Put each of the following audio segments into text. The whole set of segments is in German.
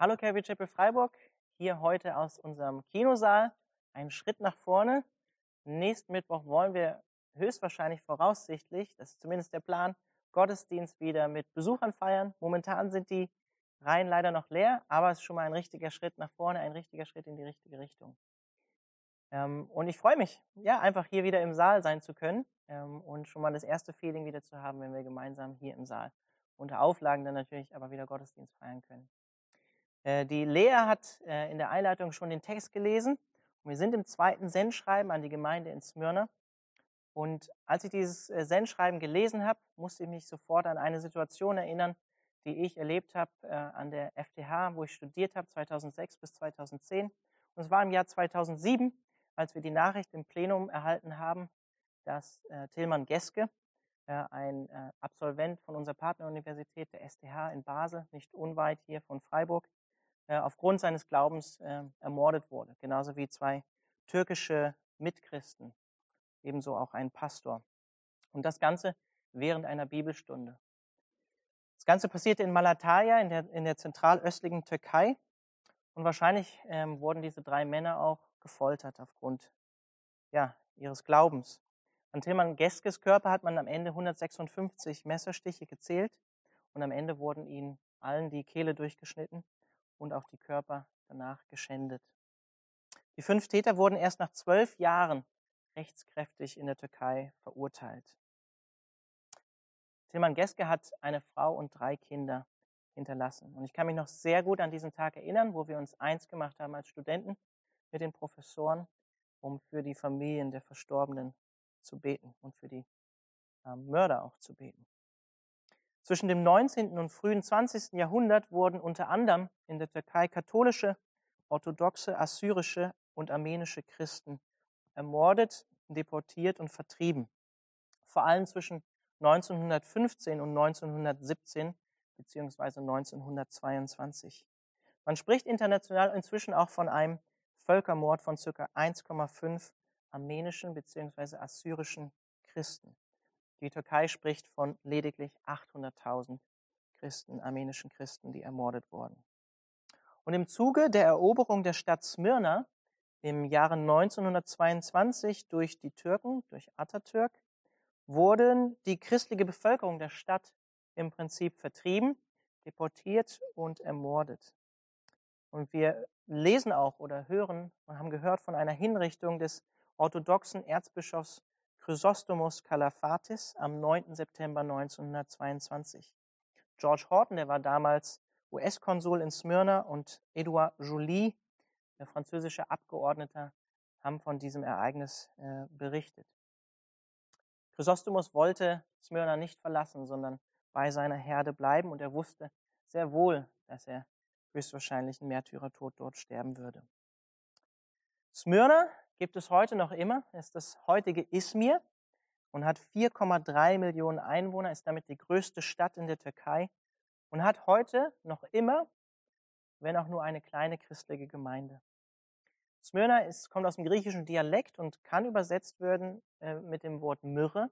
Hallo Calvary Chapel Freiburg, hier heute aus unserem Kinosaal. Ein Schritt nach vorne. Nächsten Mittwoch wollen wir höchstwahrscheinlich voraussichtlich, das ist zumindest der Plan, Gottesdienst wieder mit Besuchern feiern. Momentan sind die Reihen leider noch leer, aber es ist schon mal ein richtiger Schritt nach vorne, ein richtiger Schritt in die richtige Richtung. Ähm, und ich freue mich, ja, einfach hier wieder im Saal sein zu können ähm, und schon mal das erste Feeling wieder zu haben, wenn wir gemeinsam hier im Saal unter Auflagen dann natürlich aber wieder Gottesdienst feiern können. Äh, die Lea hat äh, in der Einleitung schon den Text gelesen. Wir sind im zweiten Sendschreiben an die Gemeinde in Smyrna. Und als ich dieses äh, Sendschreiben gelesen habe, musste ich mich sofort an eine Situation erinnern, die ich erlebt habe an der FTH, wo ich studiert habe, 2006 bis 2010. Und es war im Jahr 2007, als wir die Nachricht im Plenum erhalten haben, dass Tilman Geske, ein Absolvent von unserer Partneruniversität, der STH in Basel, nicht unweit hier von Freiburg, äh, aufgrund seines Glaubens äh, ermordet wurde. Genauso wie zwei türkische Mitchristen, ebenso auch ein Pastor. Und das Ganze während einer Bibelstunde. Das Ganze passierte in Malatya, in der, in der zentralöstlichen Türkei. Und wahrscheinlich ähm, wurden diese drei Männer auch gefoltert aufgrund ja, ihres Glaubens. An Tilman Geskes Körper hat man am Ende 156 Messerstiche gezählt und am Ende wurden ihnen allen die Kehle durchgeschnitten und auch die Körper danach geschändet. Die fünf Täter wurden erst nach zwölf Jahren rechtskräftig in der Türkei verurteilt. Tilman Geske hat eine Frau und drei Kinder hinterlassen. Und ich kann mich noch sehr gut an diesen Tag erinnern, wo wir uns eins gemacht haben als Studenten mit den Professoren, um für die Familien der Verstorbenen zu beten und für die äh, Mörder auch zu beten. Zwischen dem 19. und frühen 20. Jahrhundert wurden unter anderem in der Türkei katholische, orthodoxe, assyrische und armenische Christen ermordet, deportiert und vertrieben. Vor allem zwischen 1915 und 1917 beziehungsweise 1922. Man spricht international inzwischen auch von einem Völkermord von ca. 1,5 armenischen beziehungsweise assyrischen Christen. Die Türkei spricht von lediglich 800.000 Christen, armenischen Christen, die ermordet wurden. Und im Zuge der Eroberung der Stadt Smyrna im Jahre 1922 durch die Türken, durch Atatürk, wurden die christliche Bevölkerung der Stadt im Prinzip vertrieben, deportiert und ermordet. Und wir lesen auch oder hören und haben gehört von einer Hinrichtung des orthodoxen Erzbischofs Chrysostomos Kalaphatis am 9. September 1922. George Horton, der war damals US-Konsul in Smyrna und Edouard Joly, der französische Abgeordneter, haben von diesem Ereignis äh, berichtet. Chrysostomos wollte Smyrna nicht verlassen, sondern bei seiner Herde bleiben und er wusste sehr wohl, dass er höchstwahrscheinlich einen Märtyrertod dort sterben würde. Smyrna gibt es heute noch immer, ist das heutige Izmir und hat 4,3 Millionen Einwohner, ist damit die größte Stadt in der Türkei und hat heute noch immer, wenn auch nur eine kleine christliche Gemeinde. Smyrna ist, kommt aus dem griechischen Dialekt und kann übersetzt werden äh, mit dem Wort Myrrhe,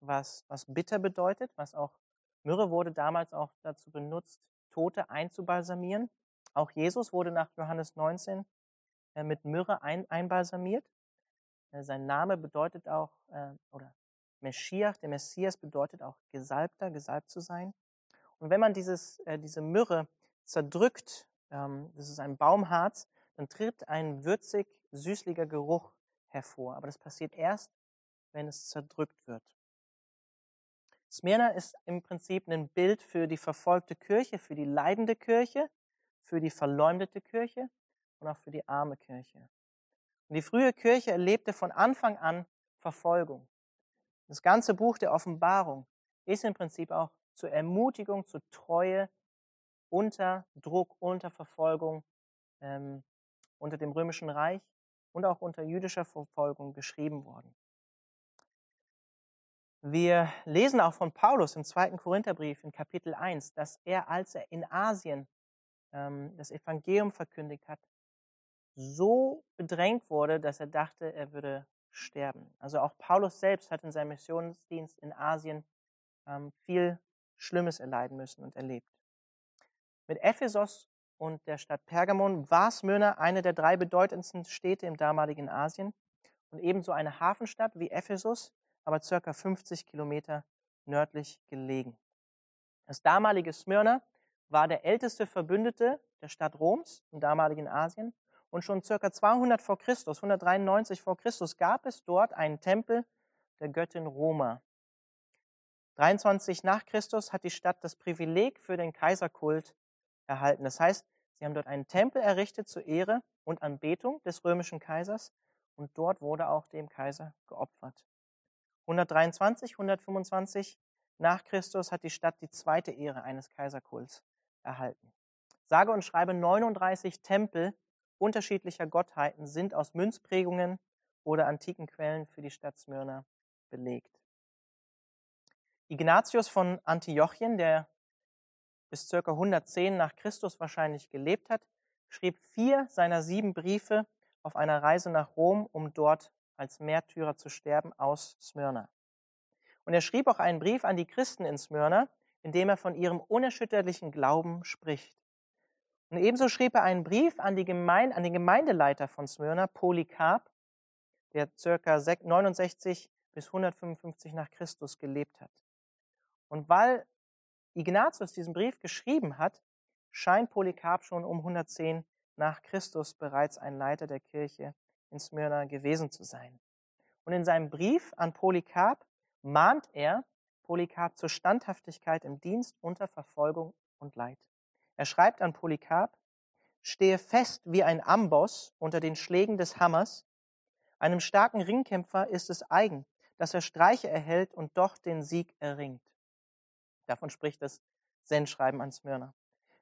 was, was bitter bedeutet, was auch Myrrhe wurde damals auch dazu benutzt, Tote einzubalsamieren. Auch Jesus wurde nach Johannes 19 äh, mit Myrrhe ein, einbalsamiert. Äh, sein Name bedeutet auch, äh, oder Meschiach, der Messias bedeutet auch Gesalbter, gesalbt zu sein. Und wenn man dieses, diese Myrrhe zerdrückt, ähm, das ist ein Baumharz, dann tritt ein würzig, süßlicher Geruch hervor. Aber das passiert erst, wenn es zerdrückt wird. Smyrna ist im Prinzip ein Bild für die verfolgte Kirche, für die leidende Kirche, für die verleumdete Kirche und auch für die arme Kirche. Und die frühe Kirche erlebte von Anfang an Verfolgung. Das ganze Buch der Offenbarung ist im Prinzip auch zur Ermutigung, zur Treue unter Druck, unter Verfolgung ähm, unter dem römischen Reich und auch unter jüdischer Verfolgung geschrieben worden. Wir lesen auch von Paulus im zweiten Korintherbrief in Kapitel 1, dass er, als er in Asien ähm, das Evangelium verkündigt hat, so bedrängt wurde, dass er dachte, er würde sterben. Also auch Paulus selbst hat in seinem Missionsdienst in Asien ähm, viel Schlimmes erleiden müssen und erlebt. Mit Ephesus und der Stadt Pergamon war Smyrna eine der drei bedeutendsten Städte im damaligen Asien und ebenso eine Hafenstadt wie Ephesus, aber circa 50 Kilometer nördlich gelegen. Das damalige Smyrna war der älteste Verbündete der Stadt Roms im damaligen Asien und schon circa 200 vor Christus, 193 vor Christus gab es dort einen Tempel der Göttin Roma. 23 nach Christus hat die Stadt das Privileg für den Kaiserkult erhalten. Das heißt, sie haben dort einen Tempel errichtet zur Ehre und Anbetung des römischen Kaisers und dort wurde auch dem Kaiser geopfert. 123, 125 nach Christus hat die Stadt die zweite Ehre eines Kaiserkults erhalten. Sage und schreibe 39 Tempel unterschiedlicher Gottheiten sind aus Münzprägungen oder antiken Quellen für die Stadt Smyrna belegt. Ignatius von Antiochien, der bis ca. 110 nach Christus wahrscheinlich gelebt hat, schrieb vier seiner sieben Briefe auf einer Reise nach Rom, um dort als Märtyrer zu sterben aus Smyrna. Und er schrieb auch einen Brief an die Christen in Smyrna, in dem er von ihrem unerschütterlichen Glauben spricht. Und ebenso schrieb er einen Brief an, Gemeinde, an den Gemeindeleiter von Smyrna, Polycarp, der circa 69 bis 155 nach Christus gelebt hat. Und weil Ignatius diesen Brief geschrieben hat, scheint Polycarp schon um 110 nach Christus bereits ein Leiter der Kirche in Smyrna gewesen zu sein. Und in seinem Brief an Polycarp mahnt er Polycarp zur Standhaftigkeit im Dienst unter Verfolgung und Leid. Er schreibt an Polycarp, stehe fest wie ein Amboss unter den Schlägen des Hammers. Einem starken Ringkämpfer ist es eigen, dass er Streiche erhält und doch den Sieg erringt. Davon spricht das Sendschreiben an Smyrna.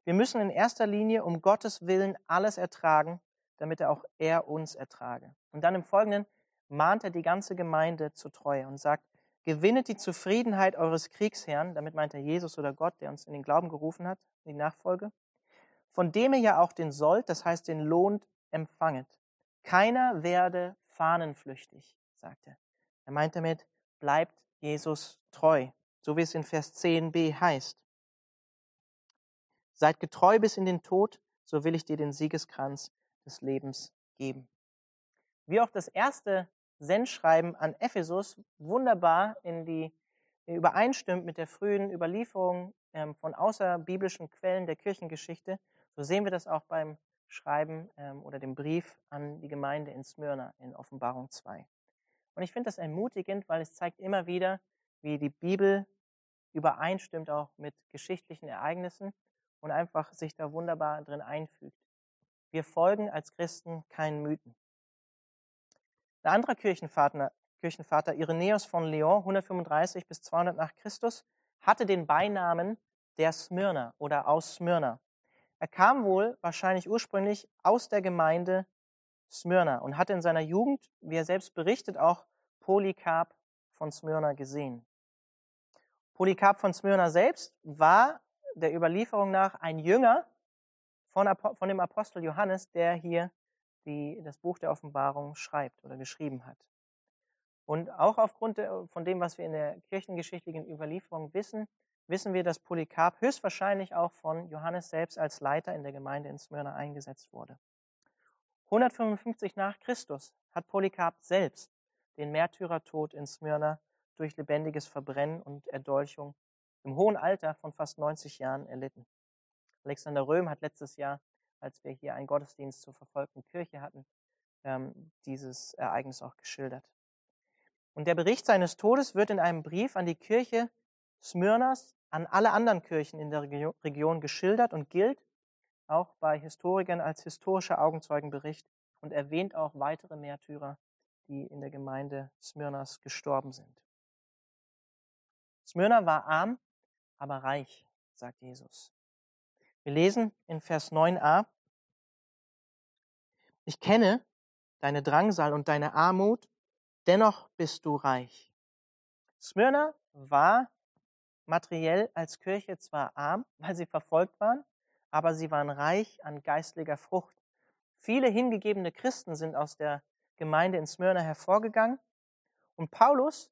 Wir müssen in erster Linie um Gottes Willen alles ertragen, damit er auch er uns ertrage. Und dann im Folgenden mahnt er die ganze Gemeinde zur Treue und sagt, Gewinnet die Zufriedenheit eures Kriegsherrn, damit meint er Jesus oder Gott, der uns in den Glauben gerufen hat, in die Nachfolge, von dem ihr ja auch den sollt, das heißt den Lohn empfanget. Keiner werde fahnenflüchtig, sagt er. Er meint damit, bleibt Jesus treu, so wie es in Vers 10b heißt. Seid getreu bis in den Tod, so will ich dir den Siegeskranz des Lebens geben. Wie auch das erste Sendschreiben an Ephesus wunderbar in die übereinstimmt mit der frühen Überlieferung ähm, von außerbiblischen Quellen der Kirchengeschichte, so sehen wir das auch beim Schreiben ähm, oder dem Brief an die Gemeinde in Smyrna in Offenbarung 2. Und ich finde das ermutigend, weil es zeigt immer wieder, wie die Bibel übereinstimmt auch mit geschichtlichen Ereignissen und einfach sich da wunderbar drin einfügt. Wir folgen als Christen keinen Mythen. Ein anderer Kirchenvater, Kirchenvater Irenäus von Lyon, 135 bis 200 nach Christus, hatte den Beinamen der Smyrna oder aus Smyrna. Er kam wohl wahrscheinlich ursprünglich aus der Gemeinde Smyrna und hatte in seiner Jugend, wie er selbst berichtet, auch Polycarp von Smyrna gesehen. Polycarp von Smyrna selbst war der Überlieferung nach ein Jünger von, von dem Apostel Johannes, der hier die das Buch der Offenbarung schreibt oder geschrieben hat. Und auch aufgrund von dem, was wir in der kirchengeschichtlichen Überlieferung wissen, wissen wir, dass Polycarp höchstwahrscheinlich auch von Johannes selbst als Leiter in der Gemeinde in Smyrna eingesetzt wurde. 155 nach Christus hat Polycarp selbst den Märtyrertod in Smyrna durch lebendiges Verbrennen und Erdolchung im hohen Alter von fast 90 Jahren erlitten. Alexander Röhm hat letztes Jahr als wir hier einen Gottesdienst zur verfolgten Kirche hatten, ähm, dieses Ereignis auch geschildert. Und der Bericht seines Todes wird in einem Brief an die Kirche Smyrnas, an alle anderen Kirchen in der Region geschildert und gilt auch bei Historikern als historischer Augenzeugenbericht und erwähnt auch weitere Märtyrer, die in der Gemeinde Smyrnas gestorben sind. Smyrna war arm, aber reich, sagt Jesus. Wir lesen in Vers 9a, ich kenne deine Drangsal und deine Armut, dennoch bist du reich. Smyrna war materiell als Kirche zwar arm, weil sie verfolgt waren, aber sie waren reich an geistlicher Frucht. Viele hingegebene Christen sind aus der Gemeinde in Smyrna hervorgegangen und Paulus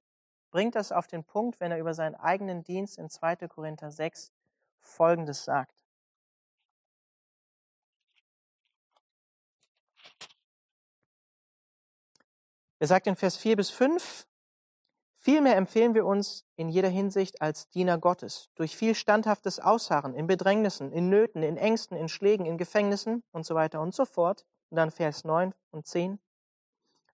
bringt das auf den Punkt, wenn er über seinen eigenen Dienst in 2. Korinther 6 Folgendes sagt. Er sagt in Vers 4 bis 5, Vielmehr empfehlen wir uns in jeder Hinsicht als Diener Gottes, durch viel standhaftes Ausharren in Bedrängnissen, in Nöten, in Ängsten, in Schlägen, in Gefängnissen und so weiter und so fort. Und dann Vers 9 und 10.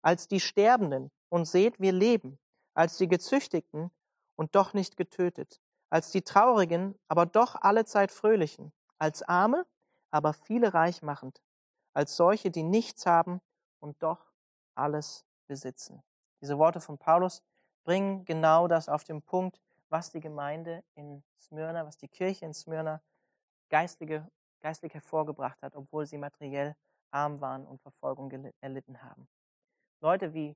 Als die Sterbenden und seht, wir leben, als die Gezüchtigten und doch nicht getötet, als die Traurigen, aber doch allezeit Fröhlichen, als Arme, aber viele reich machend, als solche, die nichts haben und doch alles besitzen. Diese Worte von Paulus bringen genau das auf den Punkt, was die Gemeinde in Smyrna, was die Kirche in Smyrna geistliche, geistlich hervorgebracht hat, obwohl sie materiell arm waren und Verfolgung erlitten haben. Leute wie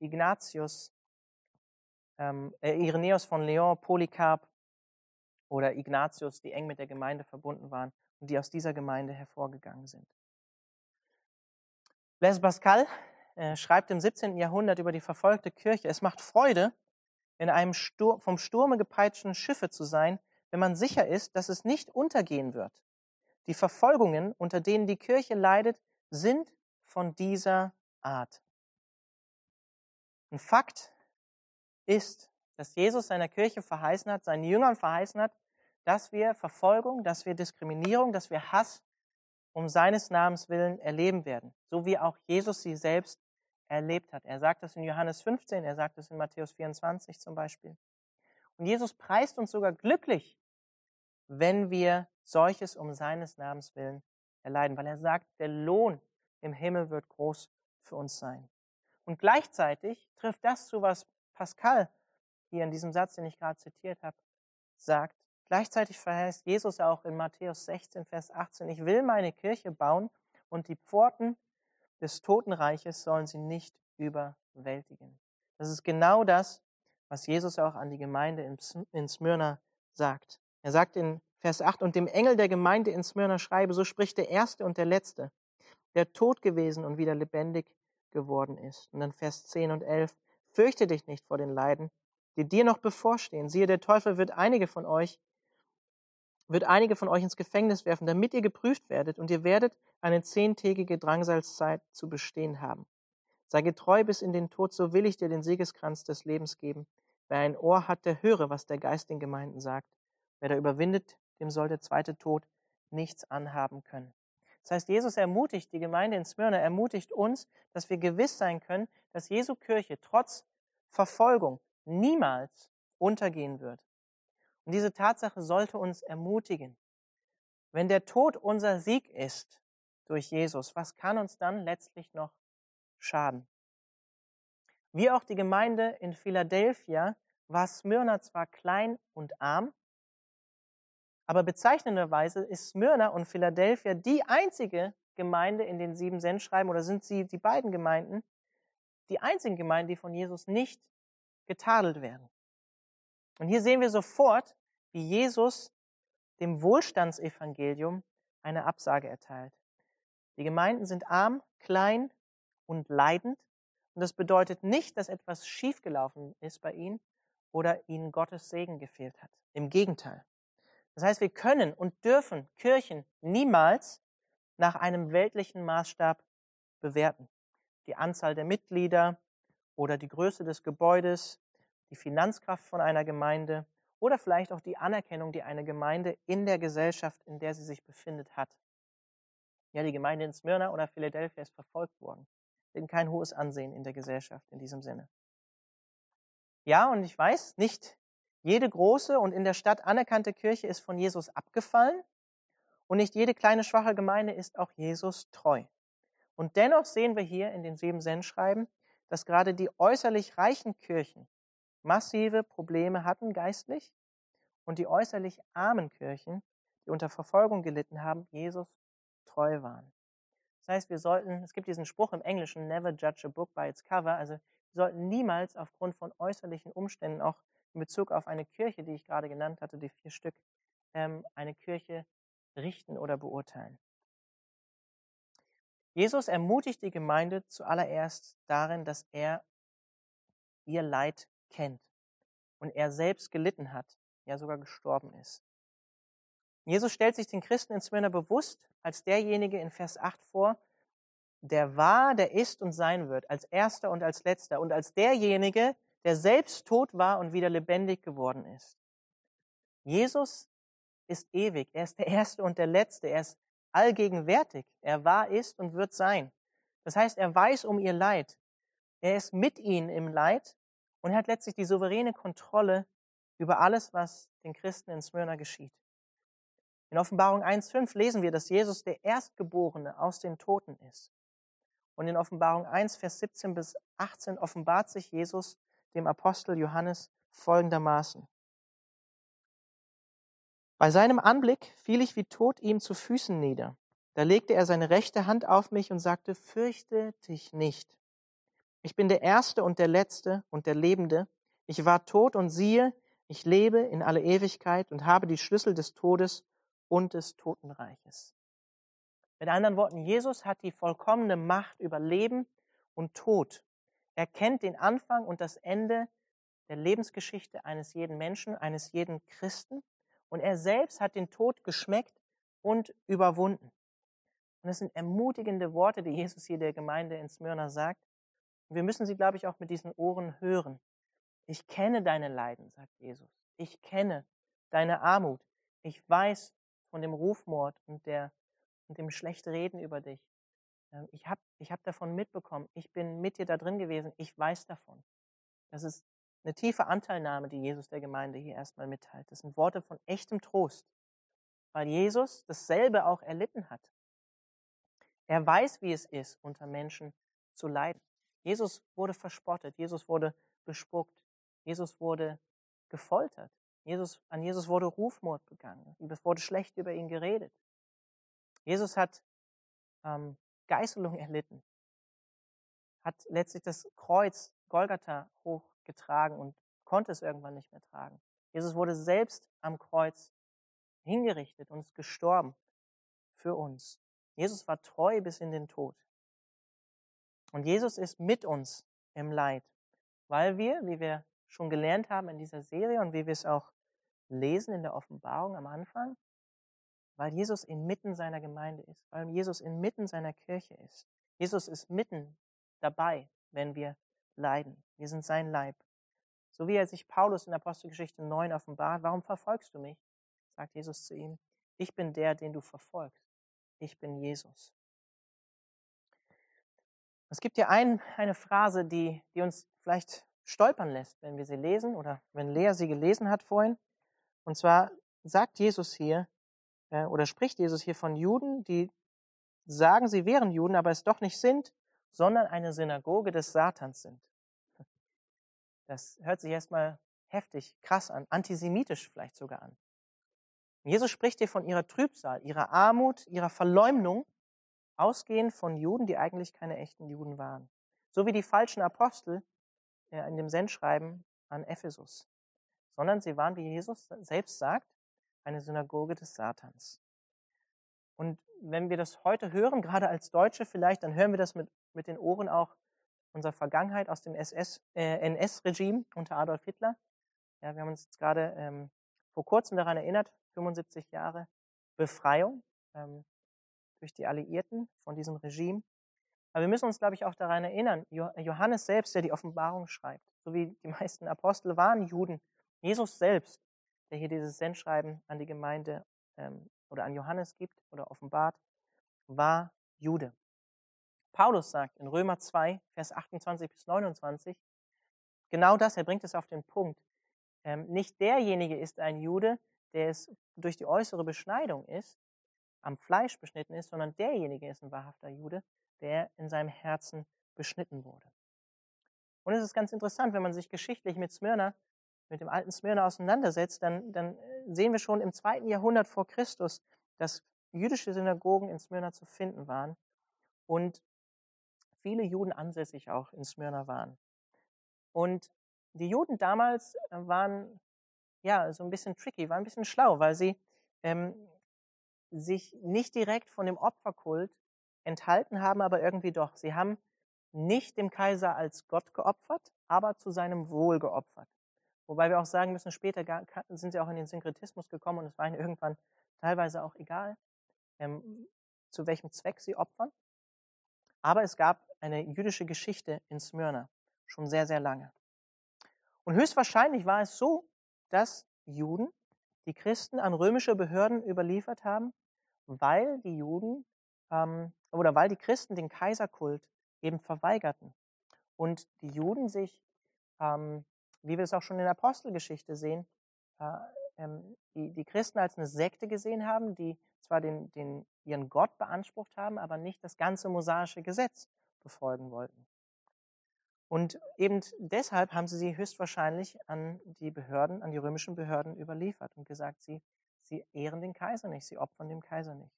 Ignatius, ähm, äh, Irenäus von Leon, Polycarp oder Ignatius, die eng mit der Gemeinde verbunden waren und die aus dieser Gemeinde hervorgegangen sind. Blaise Pascal äh, schreibt im 17. Jahrhundert über die verfolgte Kirche, es macht Freude, in einem Stur vom Sturme gepeitschten Schiffe zu sein, wenn man sicher ist, dass es nicht untergehen wird. Die Verfolgungen, unter denen die Kirche leidet, sind von dieser Art. Ein Fakt ist, dass Jesus seiner Kirche verheißen hat, seinen Jüngern verheißen hat, dass wir Verfolgung, dass wir Diskriminierung, dass wir Hass um seines Namens willen erleben werden, so wie auch Jesus sie selbst erlebt hat. Er sagt das in Johannes 15, er sagt es in Matthäus 24 zum Beispiel. Und Jesus preist uns sogar glücklich, wenn wir solches um seines Namens willen erleiden, weil er sagt, der Lohn im Himmel wird groß für uns sein. Und gleichzeitig trifft das zu, was Pascal hier in diesem Satz, den ich gerade zitiert habe, sagt. Gleichzeitig verheißt Jesus auch in Matthäus 16, Vers 18, ich will meine Kirche bauen und die Pforten des Totenreiches sollen sie nicht überwältigen. Das ist genau das, was Jesus auch an die Gemeinde in Smyrna sagt. Er sagt in Vers 8, und dem Engel der Gemeinde in Smyrna schreibe, so spricht der Erste und der Letzte, der tot gewesen und wieder lebendig geworden ist. Und dann Vers 10 und 11, fürchte dich nicht vor den Leiden, die dir noch bevorstehen. Siehe, der Teufel wird einige von euch wird einige von euch ins Gefängnis werfen, damit ihr geprüft werdet und ihr werdet eine zehntägige Drangsalzzeit zu bestehen haben. Sei getreu bis in den Tod, so will ich dir den Siegeskranz des Lebens geben. Wer ein Ohr hat, der höre, was der Geist den Gemeinden sagt. Wer da überwindet, dem soll der zweite Tod nichts anhaben können. Das heißt, Jesus ermutigt die Gemeinde in Smyrna, ermutigt uns, dass wir gewiss sein können, dass Jesu Kirche trotz Verfolgung niemals untergehen wird. Und diese Tatsache sollte uns ermutigen. Wenn der Tod unser Sieg ist durch Jesus, was kann uns dann letztlich noch schaden? Wie auch die Gemeinde in Philadelphia war Smyrna zwar klein und arm, aber bezeichnenderweise ist Smyrna und Philadelphia die einzige Gemeinde in den sieben Sendschreiben oder sind sie die beiden Gemeinden, die einzigen Gemeinden, die von Jesus nicht getadelt werden. Und hier sehen wir sofort, wie Jesus dem Wohlstandsevangelium eine Absage erteilt. Die Gemeinden sind arm, klein und leidend. Und das bedeutet nicht, dass etwas schiefgelaufen ist bei ihnen oder ihnen Gottes Segen gefehlt hat. Im Gegenteil. Das heißt, wir können und dürfen Kirchen niemals nach einem weltlichen Maßstab bewerten. Die Anzahl der Mitglieder oder die Größe des Gebäudes die Finanzkraft von einer Gemeinde oder vielleicht auch die Anerkennung, die eine Gemeinde in der Gesellschaft, in der sie sich befindet, hat. Ja, die Gemeinde in Smyrna oder Philadelphia ist verfolgt worden. Sie kein hohes Ansehen in der Gesellschaft in diesem Sinne. Ja, und ich weiß, nicht jede große und in der Stadt anerkannte Kirche ist von Jesus abgefallen und nicht jede kleine schwache Gemeinde ist auch Jesus treu. Und dennoch sehen wir hier in den sieben Sendschreiben, dass gerade die äußerlich reichen Kirchen massive Probleme hatten geistlich und die äußerlich armen Kirchen, die unter Verfolgung gelitten haben, Jesus treu waren. Das heißt, wir sollten, es gibt diesen Spruch im Englischen, never judge a book by its cover, also wir sollten niemals aufgrund von äußerlichen Umständen, auch in Bezug auf eine Kirche, die ich gerade genannt hatte, die vier Stück, ähm, eine Kirche richten oder beurteilen. Jesus ermutigt die Gemeinde zuallererst darin, dass er ihr Leid kennt und er selbst gelitten hat, ja sogar gestorben ist. Jesus stellt sich den Christen in Smyrna bewusst als derjenige in Vers 8 vor, der war, der ist und sein wird, als erster und als letzter und als derjenige, der selbst tot war und wieder lebendig geworden ist. Jesus ist ewig, er ist der Erste und der Letzte, er ist allgegenwärtig, er war, ist und wird sein. Das heißt, er weiß um ihr Leid, er ist mit ihnen im Leid und er hat letztlich die souveräne Kontrolle über alles, was den Christen in Smyrna geschieht. In Offenbarung 1.5 lesen wir, dass Jesus der Erstgeborene aus den Toten ist. Und in Offenbarung 1, Vers 17 bis 18 offenbart sich Jesus dem Apostel Johannes folgendermaßen. Bei seinem Anblick fiel ich wie tot ihm zu Füßen nieder. Da legte er seine rechte Hand auf mich und sagte, fürchte dich nicht. Ich bin der Erste und der Letzte und der Lebende. Ich war tot und siehe, ich lebe in alle Ewigkeit und habe die Schlüssel des Todes und des Totenreiches. Mit anderen Worten, Jesus hat die vollkommene Macht über Leben und Tod. Er kennt den Anfang und das Ende der Lebensgeschichte eines jeden Menschen, eines jeden Christen. Und er selbst hat den Tod geschmeckt und überwunden. Und es sind ermutigende Worte, die Jesus hier der Gemeinde in Smyrna sagt. Wir müssen sie, glaube ich, auch mit diesen Ohren hören. Ich kenne deine Leiden, sagt Jesus. Ich kenne deine Armut. Ich weiß von dem Rufmord und, der, und dem Schlechtreden über dich. Ähm, ich habe ich hab davon mitbekommen. Ich bin mit dir da drin gewesen. Ich weiß davon. Das ist eine tiefe Anteilnahme, die Jesus der Gemeinde hier erstmal mitteilt. Das sind Worte von echtem Trost, weil Jesus dasselbe auch erlitten hat. Er weiß, wie es ist, unter Menschen zu leiden. Jesus wurde verspottet, Jesus wurde bespuckt, Jesus wurde gefoltert, Jesus, an Jesus wurde Rufmord begangen, es wurde schlecht über ihn geredet. Jesus hat ähm, Geißelung erlitten, hat letztlich das Kreuz Golgatha hochgetragen und konnte es irgendwann nicht mehr tragen. Jesus wurde selbst am Kreuz hingerichtet und ist gestorben für uns. Jesus war treu bis in den Tod. Und Jesus ist mit uns im Leid, weil wir, wie wir schon gelernt haben in dieser Serie und wie wir es auch lesen in der Offenbarung am Anfang, weil Jesus inmitten seiner Gemeinde ist, weil Jesus inmitten seiner Kirche ist. Jesus ist mitten dabei, wenn wir leiden. Wir sind sein Leib. So wie er sich Paulus in Apostelgeschichte 9 offenbart, warum verfolgst du mich? sagt Jesus zu ihm. Ich bin der, den du verfolgst. Ich bin Jesus. Es gibt hier ein, eine Phrase, die, die uns vielleicht stolpern lässt, wenn wir sie lesen oder wenn Lea sie gelesen hat vorhin. Und zwar sagt Jesus hier äh, oder spricht Jesus hier von Juden, die sagen, sie wären Juden, aber es doch nicht sind, sondern eine Synagoge des Satans sind. Das hört sich erstmal heftig, krass an, antisemitisch vielleicht sogar an. Jesus spricht hier von ihrer Trübsal, ihrer Armut, ihrer Verleumdung, ausgehend von Juden, die eigentlich keine echten Juden waren. So wie die falschen Apostel äh, in dem Sendschreiben an Ephesus, sondern sie waren, wie Jesus selbst sagt, eine Synagoge des Satans. Und wenn wir das heute hören, gerade als Deutsche vielleicht, dann hören wir das mit, mit den Ohren auch unserer Vergangenheit aus dem äh, NS-Regime unter Adolf Hitler. Ja, wir haben uns jetzt gerade ähm, vor kurzem daran erinnert, 75 Jahre Befreiung ähm, durch die Alliierten von diesem Regime. Aber wir müssen uns, glaube ich, auch daran erinnern, Johannes selbst, der die Offenbarung schreibt, so wie die meisten Apostel waren Juden, Jesus selbst, der hier dieses Sendschreiben an die Gemeinde ähm, oder an Johannes gibt oder offenbart, war Jude. Paulus sagt in Römer 2, Vers 28 bis 29, genau das, er bringt es auf den Punkt. Ähm, nicht derjenige ist ein Jude, der es durch die äußere Beschneidung ist, am Fleisch beschnitten ist, sondern derjenige ist ein wahrhafter Jude, der in seinem Herzen beschnitten wurde. Und es ist ganz interessant, wenn man sich geschichtlich mit Smyrna, mit dem alten Smyrna auseinandersetzt, dann, dann äh, sehen wir schon im zweiten Jahrhundert vor Christus, dass jüdische Synagogen in Smyrna zu finden waren und viele Juden ansässig auch in Smyrna waren. Und die Juden damals äh, waren ja so ein bisschen tricky, waren ein bisschen schlau, weil sie ähm, sich nicht direkt von dem Opferkult enthalten haben, aber irgendwie doch. Sie haben nicht dem Kaiser als Gott geopfert, aber zu seinem Wohl geopfert. Wobei wir auch sagen müssen, später sind sie auch in den Synkretismus gekommen und es war ihnen irgendwann teilweise auch egal, ähm, zu welchem Zweck sie opfern. Aber es gab eine jüdische Geschichte in Smyrna, schon sehr, sehr lange. Und höchstwahrscheinlich war es so, dass Juden die Christen an römische Behörden überliefert haben, weil die Juden ähm, oder weil die Christen den Kaiserkult eben verweigerten. Und die Juden sich, ähm, wie wir es auch schon in der Apostelgeschichte sehen, äh, ähm, die, die Christen als eine Sekte gesehen haben, die zwar den, den, ihren Gott beansprucht haben, aber nicht das ganze mosaische Gesetz befolgen wollten. Und eben deshalb haben sie sie höchstwahrscheinlich an die Behörden, an die römischen Behörden überliefert und gesagt, sie, sie ehren den Kaiser nicht, sie opfern dem Kaiser nicht.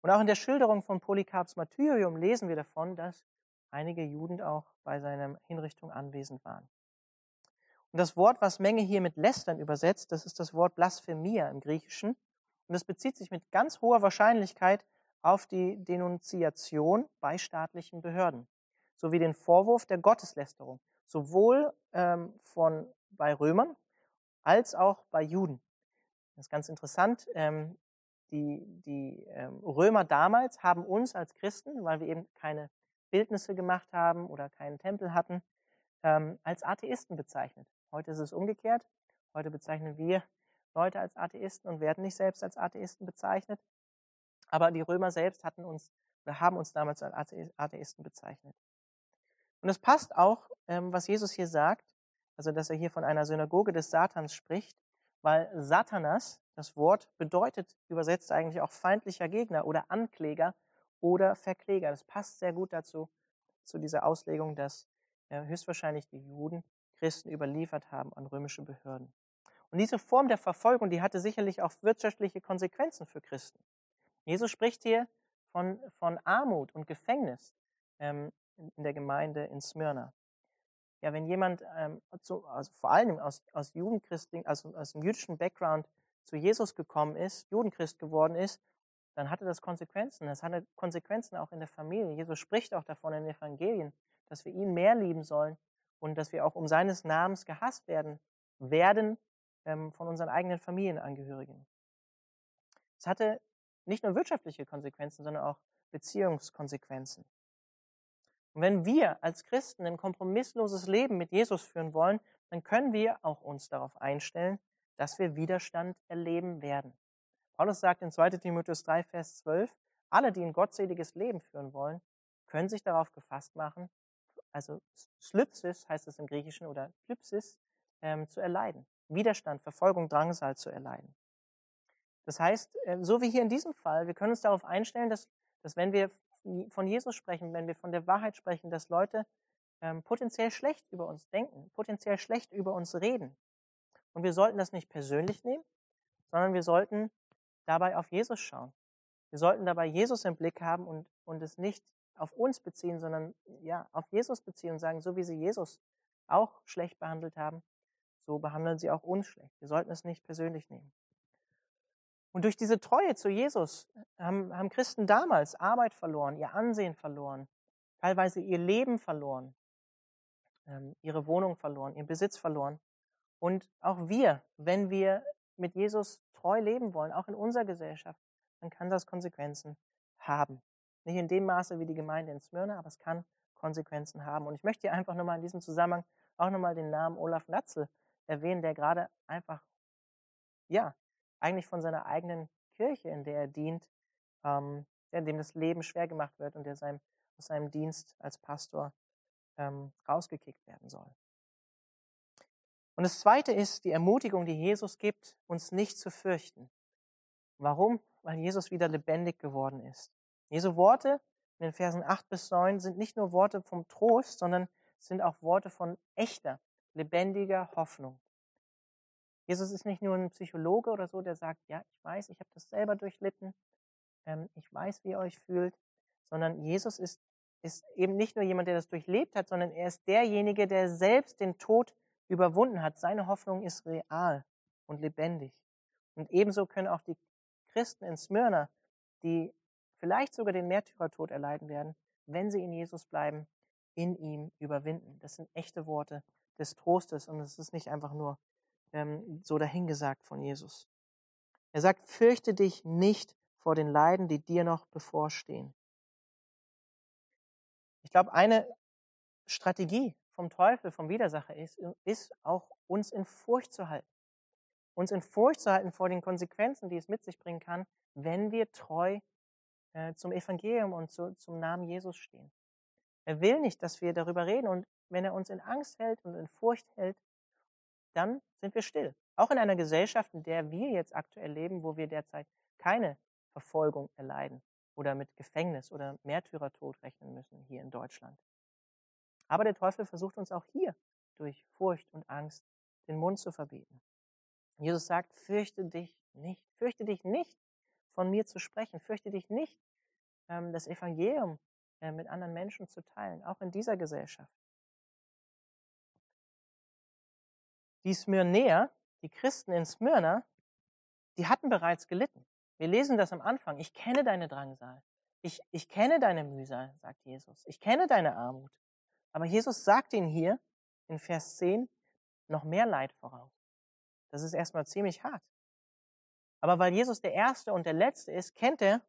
Und auch in der Schilderung von Polycarps Martyrium lesen wir davon, dass einige Juden auch bei seiner Hinrichtung anwesend waren. Und das Wort, was Menge hier mit lästern übersetzt, das ist das Wort Blasphemia im Griechischen. Und es bezieht sich mit ganz hoher Wahrscheinlichkeit auf die Denunziation bei staatlichen Behörden, sowie den Vorwurf der Gotteslästerung, sowohl ähm, von, bei Römern als auch bei Juden. Das ist ganz interessant. Ähm, die, die ähm, Römer damals haben uns als Christen, weil wir eben keine Bildnisse gemacht haben oder keinen Tempel hatten, ähm, als Atheisten bezeichnet. Heute ist es umgekehrt. Heute bezeichnen wir Leute als Atheisten und werden nicht selbst als Atheisten bezeichnet. Aber die Römer selbst hatten uns oder haben uns damals als Atheisten bezeichnet. Und es passt auch, ähm, was Jesus hier sagt, also dass er hier von einer Synagoge des Satans spricht, weil Satanas, das Wort, bedeutet übersetzt eigentlich auch feindlicher Gegner oder Ankläger oder Verkläger. Das passt sehr gut dazu, zu dieser Auslegung, dass äh, höchstwahrscheinlich die Juden Christen überliefert haben an römische Behörden. Und diese Form der Verfolgung, die hatte sicherlich auch wirtschaftliche Konsequenzen für Christen. Jesus spricht hier von, von Armut und Gefängnis ähm, in der Gemeinde in Smyrna. Ja, wenn jemand ähm, zu, also vor allem aus, aus Judenchristen, also aus dem jüdischen Background zu Jesus gekommen ist, Judenchrist geworden ist, dann hatte das Konsequenzen. Das hatte Konsequenzen auch in der Familie. Jesus spricht auch davon in den Evangelien, dass wir ihn mehr lieben sollen und dass wir auch um seines Namens gehasst werden, werden ähm, von unseren eigenen Familienangehörigen. Es hatte nicht nur wirtschaftliche Konsequenzen, sondern auch Beziehungskonsequenzen. Und wenn wir als Christen ein kompromissloses Leben mit Jesus führen wollen, dann können wir auch uns darauf einstellen, dass wir Widerstand erleben werden. Paulus sagt in 2 Timotheus 3, Vers 12, alle, die ein gottseliges Leben führen wollen, können sich darauf gefasst machen, also Slypsis heißt es im Griechischen oder Klypsis, ähm, zu erleiden. Widerstand, Verfolgung, Drangsal zu erleiden. Das heißt, äh, so wie hier in diesem Fall, wir können uns darauf einstellen, dass, dass wenn wir von Jesus sprechen, wenn wir von der Wahrheit sprechen, dass Leute ähm, potenziell schlecht über uns denken, potenziell schlecht über uns reden. Und wir sollten das nicht persönlich nehmen, sondern wir sollten dabei auf Jesus schauen. Wir sollten dabei Jesus im Blick haben und, und es nicht auf uns beziehen, sondern ja, auf Jesus beziehen und sagen, so wie sie Jesus auch schlecht behandelt haben, so behandeln sie auch uns schlecht. Wir sollten es nicht persönlich nehmen. Und durch diese Treue zu Jesus haben, haben Christen damals Arbeit verloren, ihr Ansehen verloren, teilweise ihr Leben verloren, ähm, ihre Wohnung verloren, ihren Besitz verloren. Und auch wir, wenn wir mit Jesus treu leben wollen, auch in unserer Gesellschaft, dann kann das Konsequenzen haben. Nicht in dem Maße wie die Gemeinde in Smyrna, aber es kann Konsequenzen haben. Und ich möchte hier einfach nochmal in diesem Zusammenhang auch nochmal den Namen Olaf Natzel erwähnen, der gerade einfach, ja, eigentlich von seiner eigenen Kirche, in der er dient, ähm, in dem das Leben schwer gemacht wird und der seinem, aus seinem Dienst als Pastor ähm, rausgekickt werden soll. Und das Zweite ist die Ermutigung, die Jesus gibt, uns nicht zu fürchten. Warum? Weil Jesus wieder lebendig geworden ist. Jesu Worte in den Versen 8 bis 9 sind nicht nur Worte vom Trost, sondern sind auch Worte von echter, lebendiger Hoffnung. Jesus ist nicht nur ein Psychologe oder so, der sagt, ja, ich weiß, ich habe das selber durchlitten, ähm, ich weiß, wie ihr euch fühlt, sondern Jesus ist, ist eben nicht nur jemand, der das durchlebt hat, sondern er ist derjenige, der selbst den Tod überwunden hat. Seine Hoffnung ist real und lebendig. Und ebenso können auch die Christen in Smyrna, die vielleicht sogar den Märtyrertod erleiden werden, wenn sie in Jesus bleiben, in ihm überwinden. Das sind echte Worte des Trostes und es ist nicht einfach nur ähm, so dahingesagt von Jesus. Er sagt, fürchte dich nicht vor den Leiden, die dir noch bevorstehen. glaube, eine Strategie vom Teufel, vom Widersacher ist, ist auch uns in Furcht zu halten. Uns in Furcht zu halten vor den Konsequenzen, die es mit sich bringen kann, wenn wir treu äh, zum Evangelium und zu, zum Namen Jesus stehen. Er will nicht, dass wir darüber reden und wenn er uns in Angst hält und in Furcht hält, dann sind wir still. Auch in einer Gesellschaft, in der wir jetzt aktuell leben, wo wir derzeit keine Verfolgung erleiden oder mit Gefängnis oder Märtyrertod rechnen müssen hier in Deutschland. Aber der Teufel versucht uns auch hier durch Furcht und Angst den Mund zu verbieten. Jesus sagt, fürchte dich nicht, fürchte dich nicht, von mir zu sprechen, fürchte dich nicht, ähm, das Evangelium äh, mit anderen Menschen zu teilen, auch in dieser Gesellschaft. Die Smyrnäer, die Christen in Smyrna, die hatten bereits gelitten. Wir lesen das am Anfang. Ich kenne deine Drangsal. Ich, ich kenne deine Mühsal, sagt Jesus. Ich kenne deine Armut. Aber Jesus sagt ihnen hier in Vers 10 noch mehr Leid voraus. Das ist erstmal ziemlich hart. Aber weil Jesus der Erste und der Letzte ist, kennt er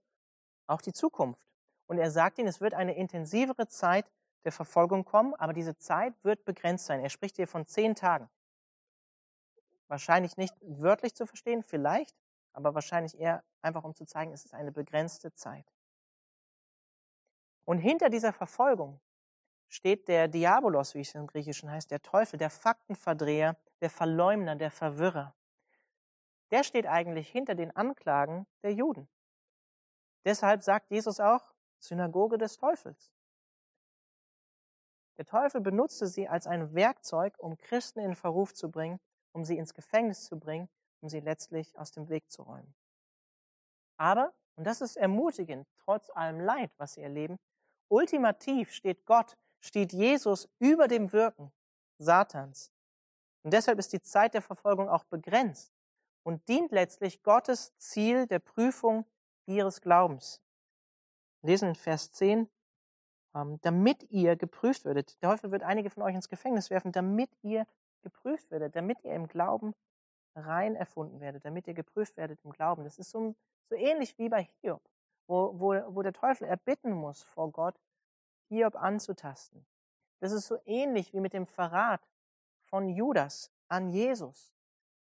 auch die Zukunft. Und er sagt ihnen, es wird eine intensivere Zeit der Verfolgung kommen, aber diese Zeit wird begrenzt sein. Er spricht hier von zehn Tagen. Wahrscheinlich nicht wörtlich zu verstehen, vielleicht, aber wahrscheinlich eher einfach um zu zeigen, es ist eine begrenzte Zeit. Und hinter dieser Verfolgung steht der Diabolos, wie es im Griechischen heißt, der Teufel, der Faktenverdreher, der Verleumder, der Verwirrer. Der steht eigentlich hinter den Anklagen der Juden. Deshalb sagt Jesus auch Synagoge des Teufels. Der Teufel benutzte sie als ein Werkzeug, um Christen in Verruf zu bringen, um sie ins Gefängnis zu bringen, um sie letztlich aus dem Weg zu räumen. Aber, und das ist ermutigend, trotz allem Leid, was sie erleben, ultimativ steht Gott, steht Jesus über dem Wirken Satans. Und deshalb ist die Zeit der Verfolgung auch begrenzt und dient letztlich Gottes Ziel der Prüfung ihres Glaubens. Lesen in Vers 10, ähm, damit ihr geprüft würdet. Der Teufel wird einige von euch ins Gefängnis werfen, damit ihr geprüft werdet, damit ihr im Glauben rein erfunden werdet, damit ihr geprüft werdet im Glauben. Das ist so, so ähnlich wie bei Hiob, wo, wo, wo der Teufel erbitten muss vor Gott, Hiob anzutasten. Das ist so ähnlich wie mit dem Verrat von Judas an Jesus,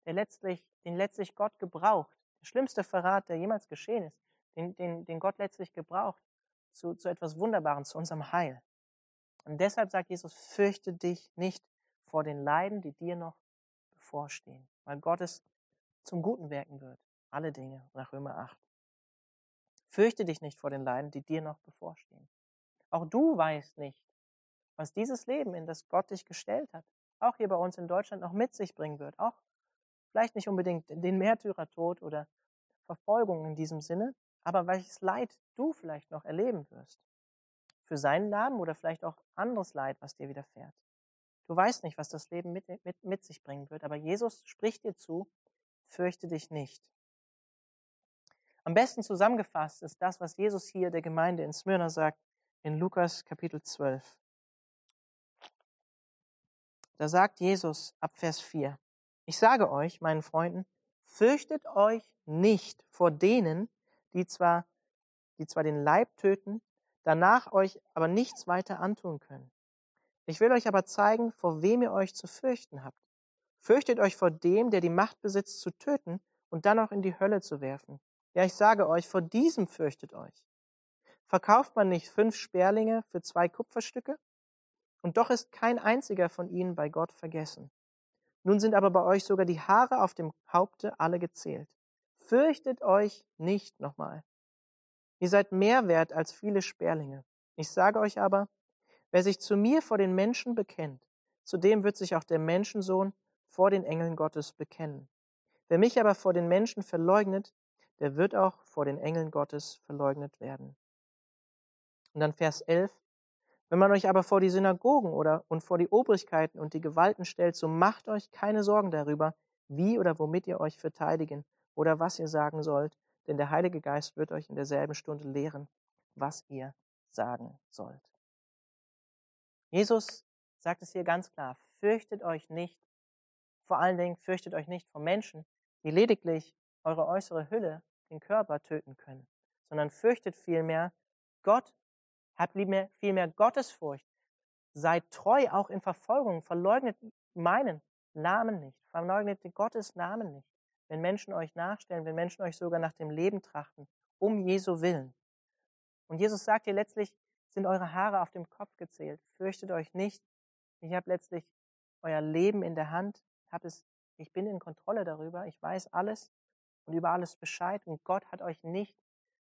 der letztlich, den letztlich Gott gebraucht. Der schlimmste Verrat, der jemals geschehen ist, den, den, den Gott letztlich gebraucht zu, zu etwas Wunderbarem, zu unserem Heil. Und deshalb sagt Jesus, fürchte dich nicht vor den Leiden, die dir noch bevorstehen weil Gott es zum Guten wirken wird. Alle Dinge nach Römer 8. Fürchte dich nicht vor den Leiden, die dir noch bevorstehen. Auch du weißt nicht, was dieses Leben, in das Gott dich gestellt hat, auch hier bei uns in Deutschland noch mit sich bringen wird. Auch vielleicht nicht unbedingt den Märtyrertod oder Verfolgung in diesem Sinne, aber welches Leid du vielleicht noch erleben wirst. Für seinen Namen oder vielleicht auch anderes Leid, was dir widerfährt. Du weißt nicht, was das Leben mit, mit, mit sich bringen wird, aber Jesus spricht dir zu, fürchte dich nicht. Am besten zusammengefasst ist das, was Jesus hier der Gemeinde in Smyrna sagt, in Lukas Kapitel 12. Da sagt Jesus ab Vers 4, ich sage euch, meinen Freunden, fürchtet euch nicht vor denen, die zwar, die zwar den Leib töten, danach euch aber nichts weiter antun können. Ich will euch aber zeigen, vor wem ihr euch zu fürchten habt. Fürchtet euch vor dem, der die Macht besitzt, zu töten und dann auch in die Hölle zu werfen. Ja, ich sage euch, vor diesem fürchtet euch. Verkauft man nicht fünf Sperlinge für zwei Kupferstücke? Und doch ist kein einziger von ihnen bei Gott vergessen. Nun sind aber bei euch sogar die Haare auf dem Haupte alle gezählt. Fürchtet euch nicht nochmal. Ihr seid mehr wert als viele Sperlinge. Ich sage euch aber, Wer sich zu mir vor den Menschen bekennt, zu dem wird sich auch der Menschensohn vor den Engeln Gottes bekennen. Wer mich aber vor den Menschen verleugnet, der wird auch vor den Engeln Gottes verleugnet werden. Und dann Vers 11. Wenn man euch aber vor die Synagogen oder und vor die Obrigkeiten und die Gewalten stellt, so macht euch keine Sorgen darüber, wie oder womit ihr euch verteidigen oder was ihr sagen sollt, denn der Heilige Geist wird euch in derselben Stunde lehren, was ihr sagen sollt. Jesus sagt es hier ganz klar, fürchtet euch nicht, vor allen Dingen fürchtet euch nicht vor Menschen, die lediglich eure äußere Hülle, den Körper töten können, sondern fürchtet vielmehr Gott, Habt vielmehr, Gottesfurcht. Seid treu auch in Verfolgung. Verleugnet meinen Namen nicht. Verleugnet Gottes Namen nicht. Wenn Menschen euch nachstellen, wenn Menschen euch sogar nach dem Leben trachten, um Jesu willen. Und Jesus sagt ihr letztlich, sind eure Haare auf dem Kopf gezählt. Fürchtet euch nicht. Ich habe letztlich euer Leben in der Hand. Hab es, ich bin in Kontrolle darüber. Ich weiß alles und über alles Bescheid. Und Gott hat euch nicht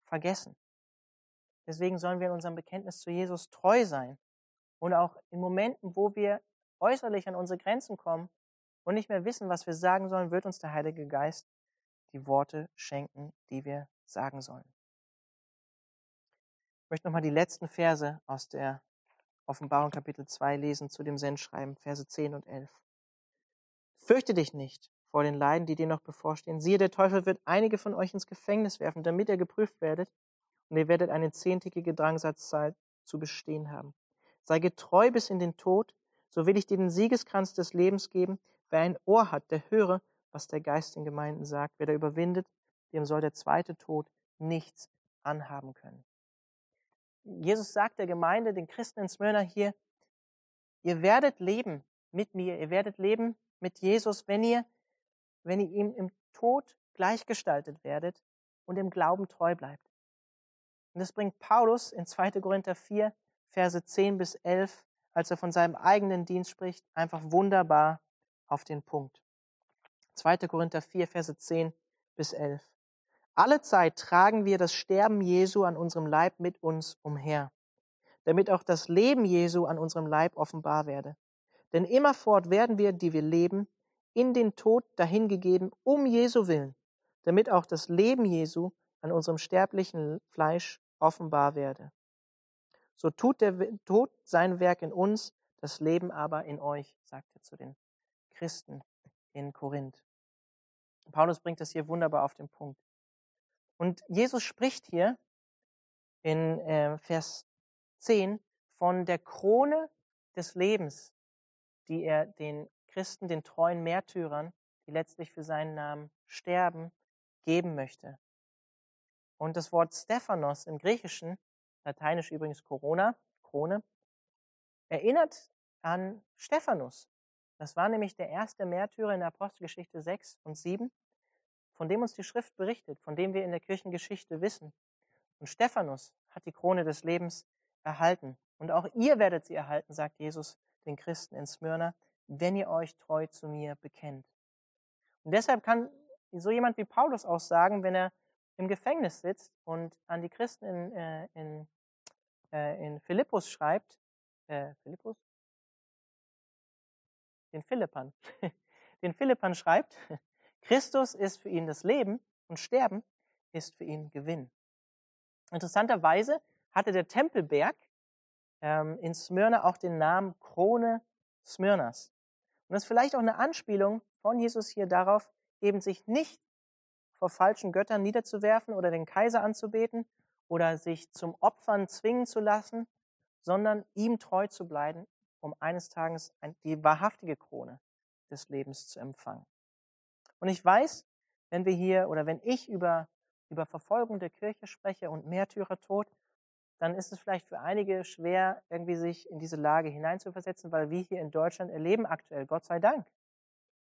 vergessen. Deswegen sollen wir in unserem Bekenntnis zu Jesus treu sein. Und auch in Momenten, wo wir äußerlich an unsere Grenzen kommen und nicht mehr wissen, was wir sagen sollen, wird uns der Heilige Geist die Worte schenken, die wir sagen sollen. Ich möchte nochmal die letzten Verse aus der Offenbarung Kapitel 2 lesen zu dem Sendschreiben, Verse 10 und 11. Fürchte dich nicht vor den Leiden, die dir noch bevorstehen. Siehe, der Teufel wird einige von euch ins Gefängnis werfen, damit ihr geprüft werdet, und ihr werdet eine zehntägige Drangsatzzeit zu bestehen haben. Sei getreu bis in den Tod, so will ich dir den Siegeskranz des Lebens geben. Wer ein Ohr hat, der höre, was der Geist den Gemeinden sagt. Wer da überwindet, dem soll der zweite Tod nichts anhaben können. Jesus sagt der Gemeinde, den Christen in Smyrna hier, ihr werdet leben mit mir, ihr werdet leben mit Jesus, wenn ihr, wenn ihr ihm im Tod gleichgestaltet werdet und im Glauben treu bleibt. Und das bringt Paulus in 2. Korinther 4, Verse 10 bis 11, als er von seinem eigenen Dienst spricht, einfach wunderbar auf den Punkt. 2. Korinther 4, Verse 10 bis 11. Alle Zeit tragen wir das Sterben Jesu an unserem Leib mit uns umher, damit auch das Leben Jesu an unserem Leib offenbar werde. Denn immerfort werden wir, die wir leben, in den Tod dahingegeben, um Jesu willen, damit auch das Leben Jesu an unserem sterblichen Fleisch offenbar werde. So tut der Tod sein Werk in uns, das Leben aber in euch, sagt er zu den Christen in Korinth. Paulus bringt das hier wunderbar auf den Punkt. Und Jesus spricht hier in äh, Vers 10 von der Krone des Lebens, die er den Christen, den treuen Märtyrern, die letztlich für seinen Namen sterben, geben möchte. Und das Wort Stephanos im Griechischen, lateinisch übrigens Corona, Krone, erinnert an Stephanus. Das war nämlich der erste Märtyrer in der Apostelgeschichte 6 und 7, von dem uns die Schrift berichtet, von dem wir in der Kirchengeschichte wissen. Und Stephanus hat die Krone des Lebens erhalten. Und auch ihr werdet sie erhalten, sagt Jesus den Christen in Smyrna, wenn ihr euch treu zu mir bekennt. Und deshalb kann so jemand wie Paulus auch sagen, wenn er im Gefängnis sitzt und an die Christen in, äh, in, äh, in Philippus schreibt, äh, Philippus? Den Philippern, den Philippern schreibt, Christus ist für ihn das Leben und Sterben ist für ihn Gewinn. Interessanterweise hatte der Tempelberg ähm, in Smyrna auch den Namen Krone Smyrnas. Und das ist vielleicht auch eine Anspielung von Jesus hier darauf, eben sich nicht vor falschen Göttern niederzuwerfen oder den Kaiser anzubeten oder sich zum Opfern zwingen zu lassen, sondern ihm treu zu bleiben, um eines Tages die wahrhaftige Krone des Lebens zu empfangen. Und ich weiß, wenn wir hier oder wenn ich über, über Verfolgung der Kirche spreche und Märtyrertod, dann ist es vielleicht für einige schwer, irgendwie sich in diese Lage hineinzuversetzen, weil wir hier in Deutschland erleben aktuell, Gott sei Dank,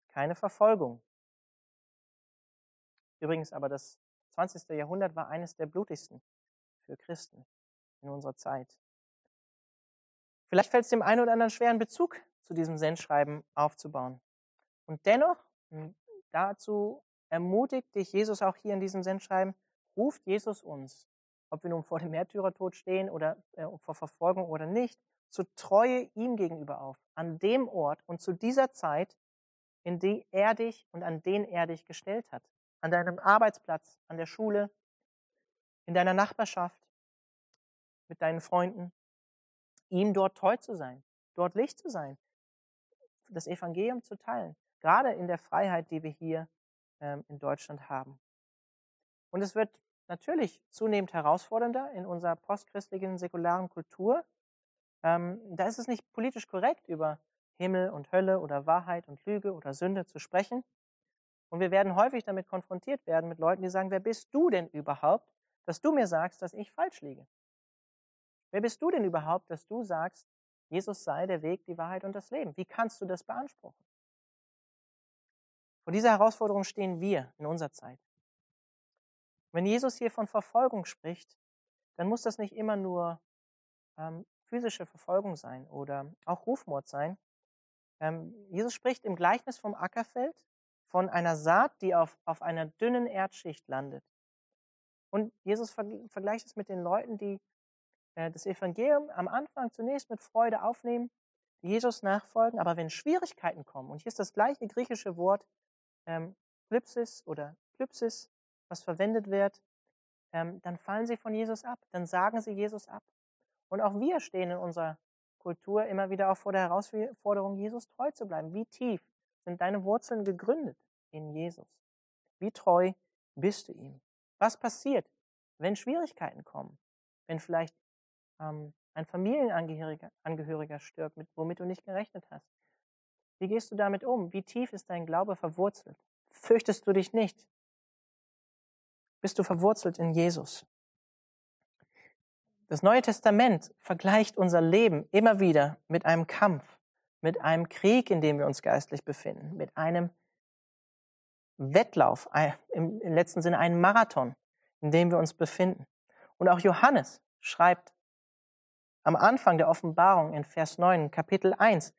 keine Verfolgung. Übrigens aber das 20. Jahrhundert war eines der blutigsten für Christen in unserer Zeit. Vielleicht fällt es dem einen oder anderen schwer, einen Bezug zu diesem Sendschreiben aufzubauen. Und dennoch, dazu ermutigt dich Jesus auch hier in diesem Sendschreiben, ruft Jesus uns, ob wir nun vor dem Märtyrertod stehen oder äh, vor Verfolgung oder nicht, zur Treue ihm gegenüber auf, an dem Ort und zu dieser Zeit, in die er dich und an den er dich gestellt hat. An deinem Arbeitsplatz, an der Schule, in deiner Nachbarschaft, mit deinen Freunden, ihm dort treu zu sein, dort Licht zu sein, das Evangelium zu teilen gerade in der Freiheit, die wir hier ähm, in Deutschland haben. Und es wird natürlich zunehmend herausfordernder in unserer postchristlichen säkularen Kultur. Ähm, da ist es nicht politisch korrekt, über Himmel und Hölle oder Wahrheit und Lüge oder Sünde zu sprechen. Und wir werden häufig damit konfrontiert werden mit Leuten, die sagen, wer bist du denn überhaupt, dass du mir sagst, dass ich falsch liege? Wer bist du denn überhaupt, dass du sagst, Jesus sei der Weg, die Wahrheit und das Leben? Wie kannst du das beanspruchen? Vor dieser Herausforderung stehen wir in unserer Zeit. Wenn Jesus hier von Verfolgung spricht, dann muss das nicht immer nur ähm, physische Verfolgung sein oder auch Rufmord sein. Ähm, Jesus spricht im Gleichnis vom Ackerfeld von einer Saat, die auf, auf einer dünnen Erdschicht landet. Und Jesus vergleicht es mit den Leuten, die äh, das Evangelium am Anfang zunächst mit Freude aufnehmen, Jesus nachfolgen, aber wenn Schwierigkeiten kommen, und hier ist das gleiche griechische Wort ähm, Klypsis oder Klypsis, was verwendet wird, ähm, dann fallen sie von Jesus ab, dann sagen sie Jesus ab. Und auch wir stehen in unserer Kultur immer wieder auch vor der Herausforderung, Jesus treu zu bleiben. Wie tief sind deine Wurzeln gegründet in Jesus? Wie treu bist du ihm? Was passiert, wenn Schwierigkeiten kommen? Wenn vielleicht ähm, ein Familienangehöriger Angehöriger stirbt, mit, womit du nicht gerechnet hast? Wie gehst du damit um? Wie tief ist dein Glaube verwurzelt? Fürchtest du dich nicht? Bist du verwurzelt in Jesus? Das Neue Testament vergleicht unser Leben immer wieder mit einem Kampf, mit einem Krieg, in dem wir uns geistlich befinden, mit einem Wettlauf, im letzten Sinne einen Marathon, in dem wir uns befinden. Und auch Johannes schreibt am Anfang der Offenbarung in Vers 9, Kapitel 1,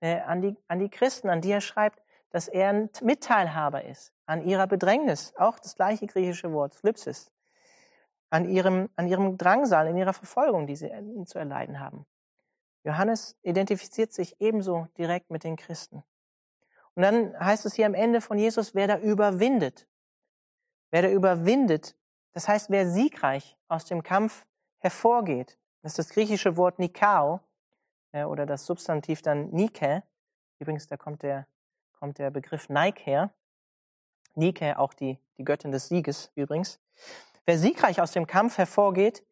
äh, an, die, an die Christen, an die er schreibt, dass er ein Mitteilhaber ist an ihrer Bedrängnis, auch das gleiche griechische Wort, Phlypsis, an ihrem, an ihrem Drangsal, in ihrer Verfolgung, die sie äh, zu erleiden haben. Johannes identifiziert sich ebenso direkt mit den Christen. Und dann heißt es hier am Ende von Jesus, wer da überwindet. Wer da überwindet, das heißt, wer siegreich aus dem Kampf hervorgeht. Das ist das griechische Wort Nikao äh, oder das Substantiv dann Nike. Übrigens, da kommt der, kommt der Begriff Nike her. Nike, auch die, die Göttin des Sieges übrigens. Wer siegreich aus dem Kampf hervorgeht,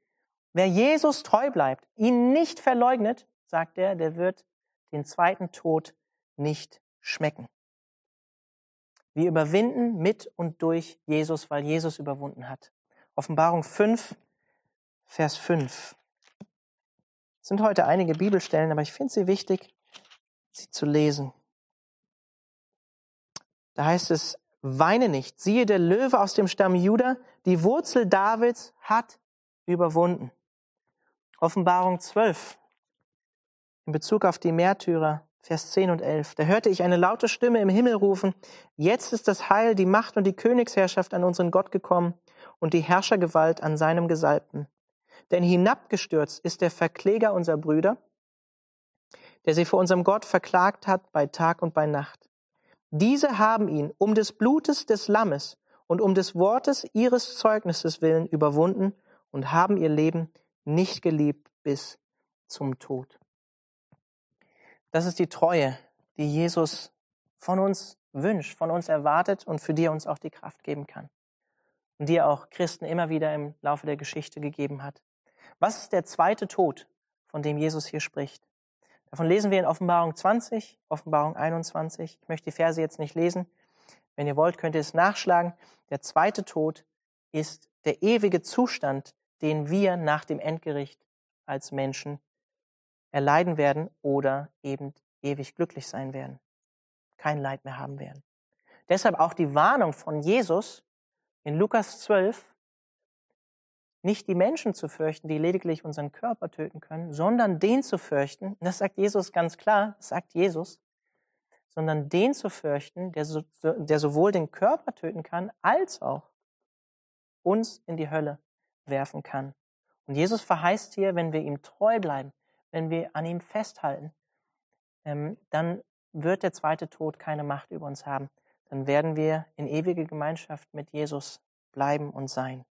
wer Jesus treu bleibt, ihn nicht verleugnet, sagt er, der wird den zweiten Tod nicht schmecken. Wir überwinden mit und durch Jesus, weil Jesus überwunden hat. Offenbarung 5, Vers 5. Sind heute einige Bibelstellen, aber ich finde sie wichtig, sie zu lesen. Da heißt es, Weine nicht. Siehe, der Löwe aus dem Stamm Juda, die Wurzel Davids, hat überwunden. Offenbarung 12. In Bezug auf die Märtyrer, Vers 10 und 11. Da hörte ich eine laute Stimme im Himmel rufen, jetzt ist das Heil, die Macht und die Königsherrschaft an unseren Gott gekommen und die Herrschergewalt an seinem Gesalbten. Denn hinabgestürzt ist der Verkläger unserer Brüder, der sie vor unserem Gott verklagt hat bei Tag und bei Nacht. Diese haben ihn um des Blutes des Lammes und um des Wortes ihres Zeugnisses willen überwunden und haben ihr Leben nicht geliebt bis zum Tod. Das ist die Treue, die Jesus von uns wünscht, von uns erwartet und für die er uns auch die Kraft geben kann. Und die er auch Christen immer wieder im Laufe der Geschichte gegeben hat. Was ist der zweite Tod, von dem Jesus hier spricht? Davon lesen wir in Offenbarung 20, Offenbarung 21. Ich möchte die Verse jetzt nicht lesen. Wenn ihr wollt, könnt ihr es nachschlagen. Der zweite Tod ist der ewige Zustand, den wir nach dem Endgericht als Menschen erleiden werden oder eben ewig glücklich sein werden, kein Leid mehr haben werden. Deshalb auch die Warnung von Jesus in Lukas 12, nicht die Menschen zu fürchten, die lediglich unseren Körper töten können, sondern den zu fürchten, das sagt Jesus ganz klar, das sagt Jesus, sondern den zu fürchten, der, so, der sowohl den Körper töten kann, als auch uns in die Hölle werfen kann. Und Jesus verheißt hier, wenn wir ihm treu bleiben, wenn wir an ihm festhalten, ähm, dann wird der zweite Tod keine Macht über uns haben. Dann werden wir in ewige Gemeinschaft mit Jesus bleiben und sein.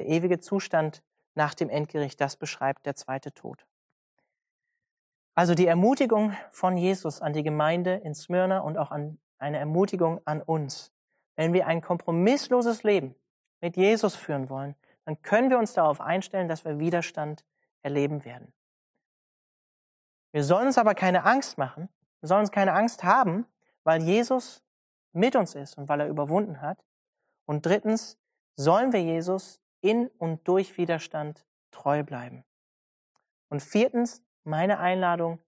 Der ewige Zustand nach dem Endgericht, das beschreibt der zweite Tod. Also die Ermutigung von Jesus an die Gemeinde in Smyrna und auch an eine Ermutigung an uns. Wenn wir ein kompromissloses Leben mit Jesus führen wollen, dann können wir uns darauf einstellen, dass wir Widerstand erleben werden. Wir sollen uns aber keine Angst machen, wir sollen uns keine Angst haben, weil Jesus mit uns ist und weil er überwunden hat. Und drittens sollen wir Jesus in und durch Widerstand treu bleiben. Und viertens, meine Einladung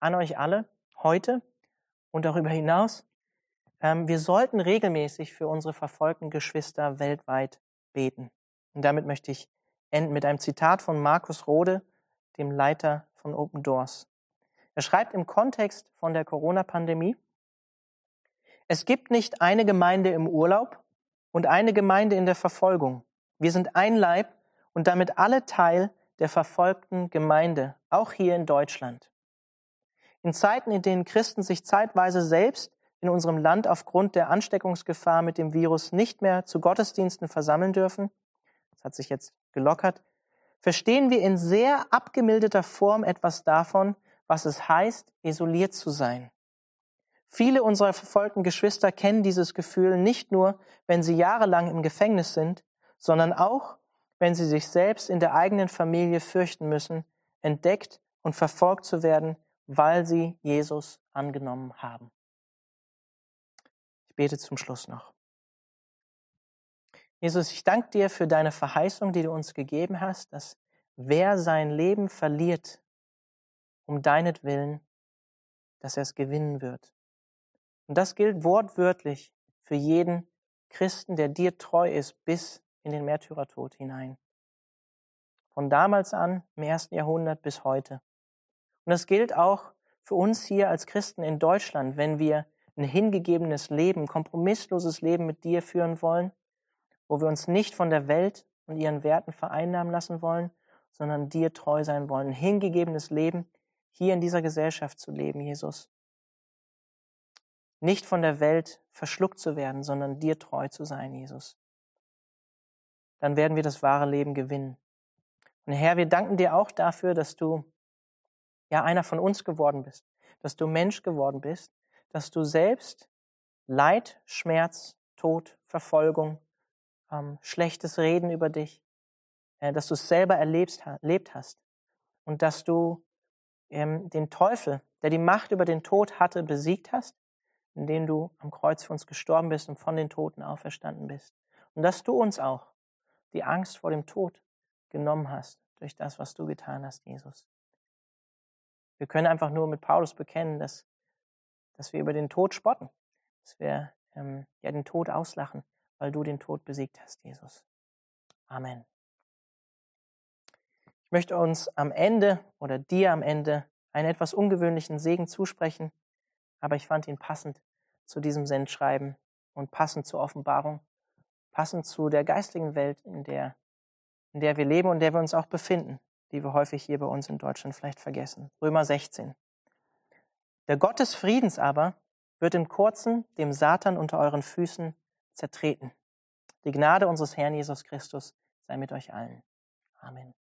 an euch alle heute und darüber hinaus, ähm, wir sollten regelmäßig für unsere verfolgten Geschwister weltweit beten. Und damit möchte ich enden mit einem Zitat von Markus Rode, dem Leiter von Open Doors. Er schreibt im Kontext von der Corona-Pandemie, es gibt nicht eine Gemeinde im Urlaub und eine Gemeinde in der Verfolgung. Wir sind ein Leib und damit alle Teil der verfolgten Gemeinde, auch hier in Deutschland. In Zeiten, in denen Christen sich zeitweise selbst in unserem Land aufgrund der Ansteckungsgefahr mit dem Virus nicht mehr zu Gottesdiensten versammeln dürfen, das hat sich jetzt gelockert, verstehen wir in sehr abgemilderter Form etwas davon, was es heißt, isoliert zu sein. Viele unserer verfolgten Geschwister kennen dieses Gefühl nicht nur, wenn sie jahrelang im Gefängnis sind, sondern auch, wenn sie sich selbst in der eigenen Familie fürchten müssen, entdeckt und verfolgt zu werden, weil sie Jesus angenommen haben. Ich bete zum Schluss noch. Jesus, ich danke dir für deine Verheißung, die du uns gegeben hast, dass wer sein Leben verliert, um deinetwillen, dass er es gewinnen wird. Und das gilt wortwörtlich für jeden Christen, der dir treu ist, bis in den Märtyrertod hinein. Von damals an, im ersten Jahrhundert bis heute. Und das gilt auch für uns hier als Christen in Deutschland, wenn wir ein hingegebenes Leben, kompromissloses Leben mit dir führen wollen, wo wir uns nicht von der Welt und ihren Werten vereinnahmen lassen wollen, sondern dir treu sein wollen. Ein hingegebenes Leben hier in dieser Gesellschaft zu leben, Jesus. Nicht von der Welt verschluckt zu werden, sondern dir treu zu sein, Jesus. Dann werden wir das wahre Leben gewinnen. Und Herr, wir danken dir auch dafür, dass du ja einer von uns geworden bist, dass du Mensch geworden bist, dass du selbst Leid, Schmerz, Tod, Verfolgung, ähm, schlechtes Reden über dich, äh, dass du es selber erlebt, erlebt hast und dass du ähm, den Teufel, der die Macht über den Tod hatte, besiegt hast, indem du am Kreuz für uns gestorben bist und von den Toten auferstanden bist. Und dass du uns auch die Angst vor dem Tod genommen hast durch das, was du getan hast, Jesus. Wir können einfach nur mit Paulus bekennen, dass, dass wir über den Tod spotten, dass wir ähm, ja den Tod auslachen, weil du den Tod besiegt hast, Jesus. Amen. Ich möchte uns am Ende oder dir am Ende einen etwas ungewöhnlichen Segen zusprechen, aber ich fand ihn passend zu diesem Sendschreiben und passend zur Offenbarung, passend zu der geistigen Welt, in der, in der wir leben und der wir uns auch befinden, die wir häufig hier bei uns in Deutschland vielleicht vergessen. Römer 16. Der Gott des Friedens aber wird im Kurzen dem Satan unter euren Füßen zertreten. Die Gnade unseres Herrn Jesus Christus sei mit euch allen. Amen.